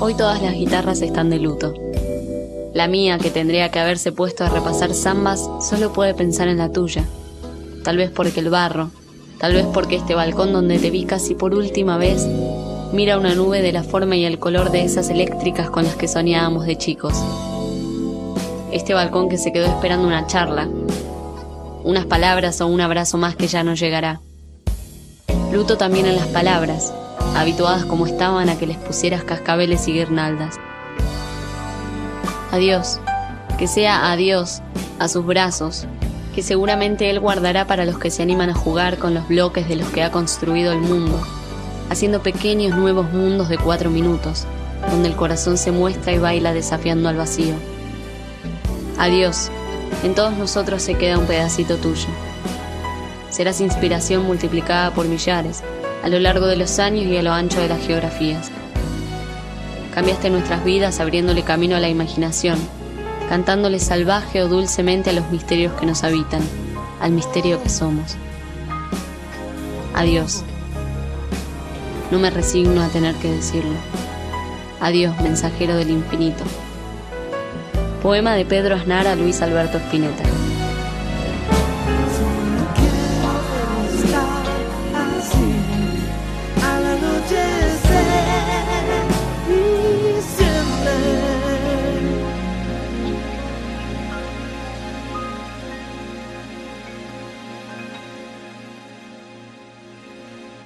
Hoy todas las guitarras están de luto. La mía, que tendría que haberse puesto a repasar zambas, solo puede pensar en la tuya. Tal vez porque el barro, tal vez porque este balcón donde te vi casi por última vez, mira una nube de la forma y el color de esas eléctricas con las que soñábamos de chicos. Este balcón que se quedó esperando una charla, unas palabras o un abrazo más que ya no llegará. Luto también en las palabras, habituadas como estaban a que les pusieras cascabeles y guirnaldas. Adiós, que sea adiós a sus brazos, que seguramente Él guardará para los que se animan a jugar con los bloques de los que ha construido el mundo, haciendo pequeños nuevos mundos de cuatro minutos, donde el corazón se muestra y baila desafiando al vacío. Adiós, en todos nosotros se queda un pedacito tuyo. Serás inspiración multiplicada por millares, a lo largo de los años y a lo ancho de las geografías. Cambiaste nuestras vidas abriéndole camino a la imaginación, cantándole salvaje o dulcemente a los misterios que nos habitan, al misterio que somos. Adiós. No me resigno a tener que decirlo. Adiós, mensajero del infinito. Poema de Pedro Aznar a Luis Alberto Spinetta.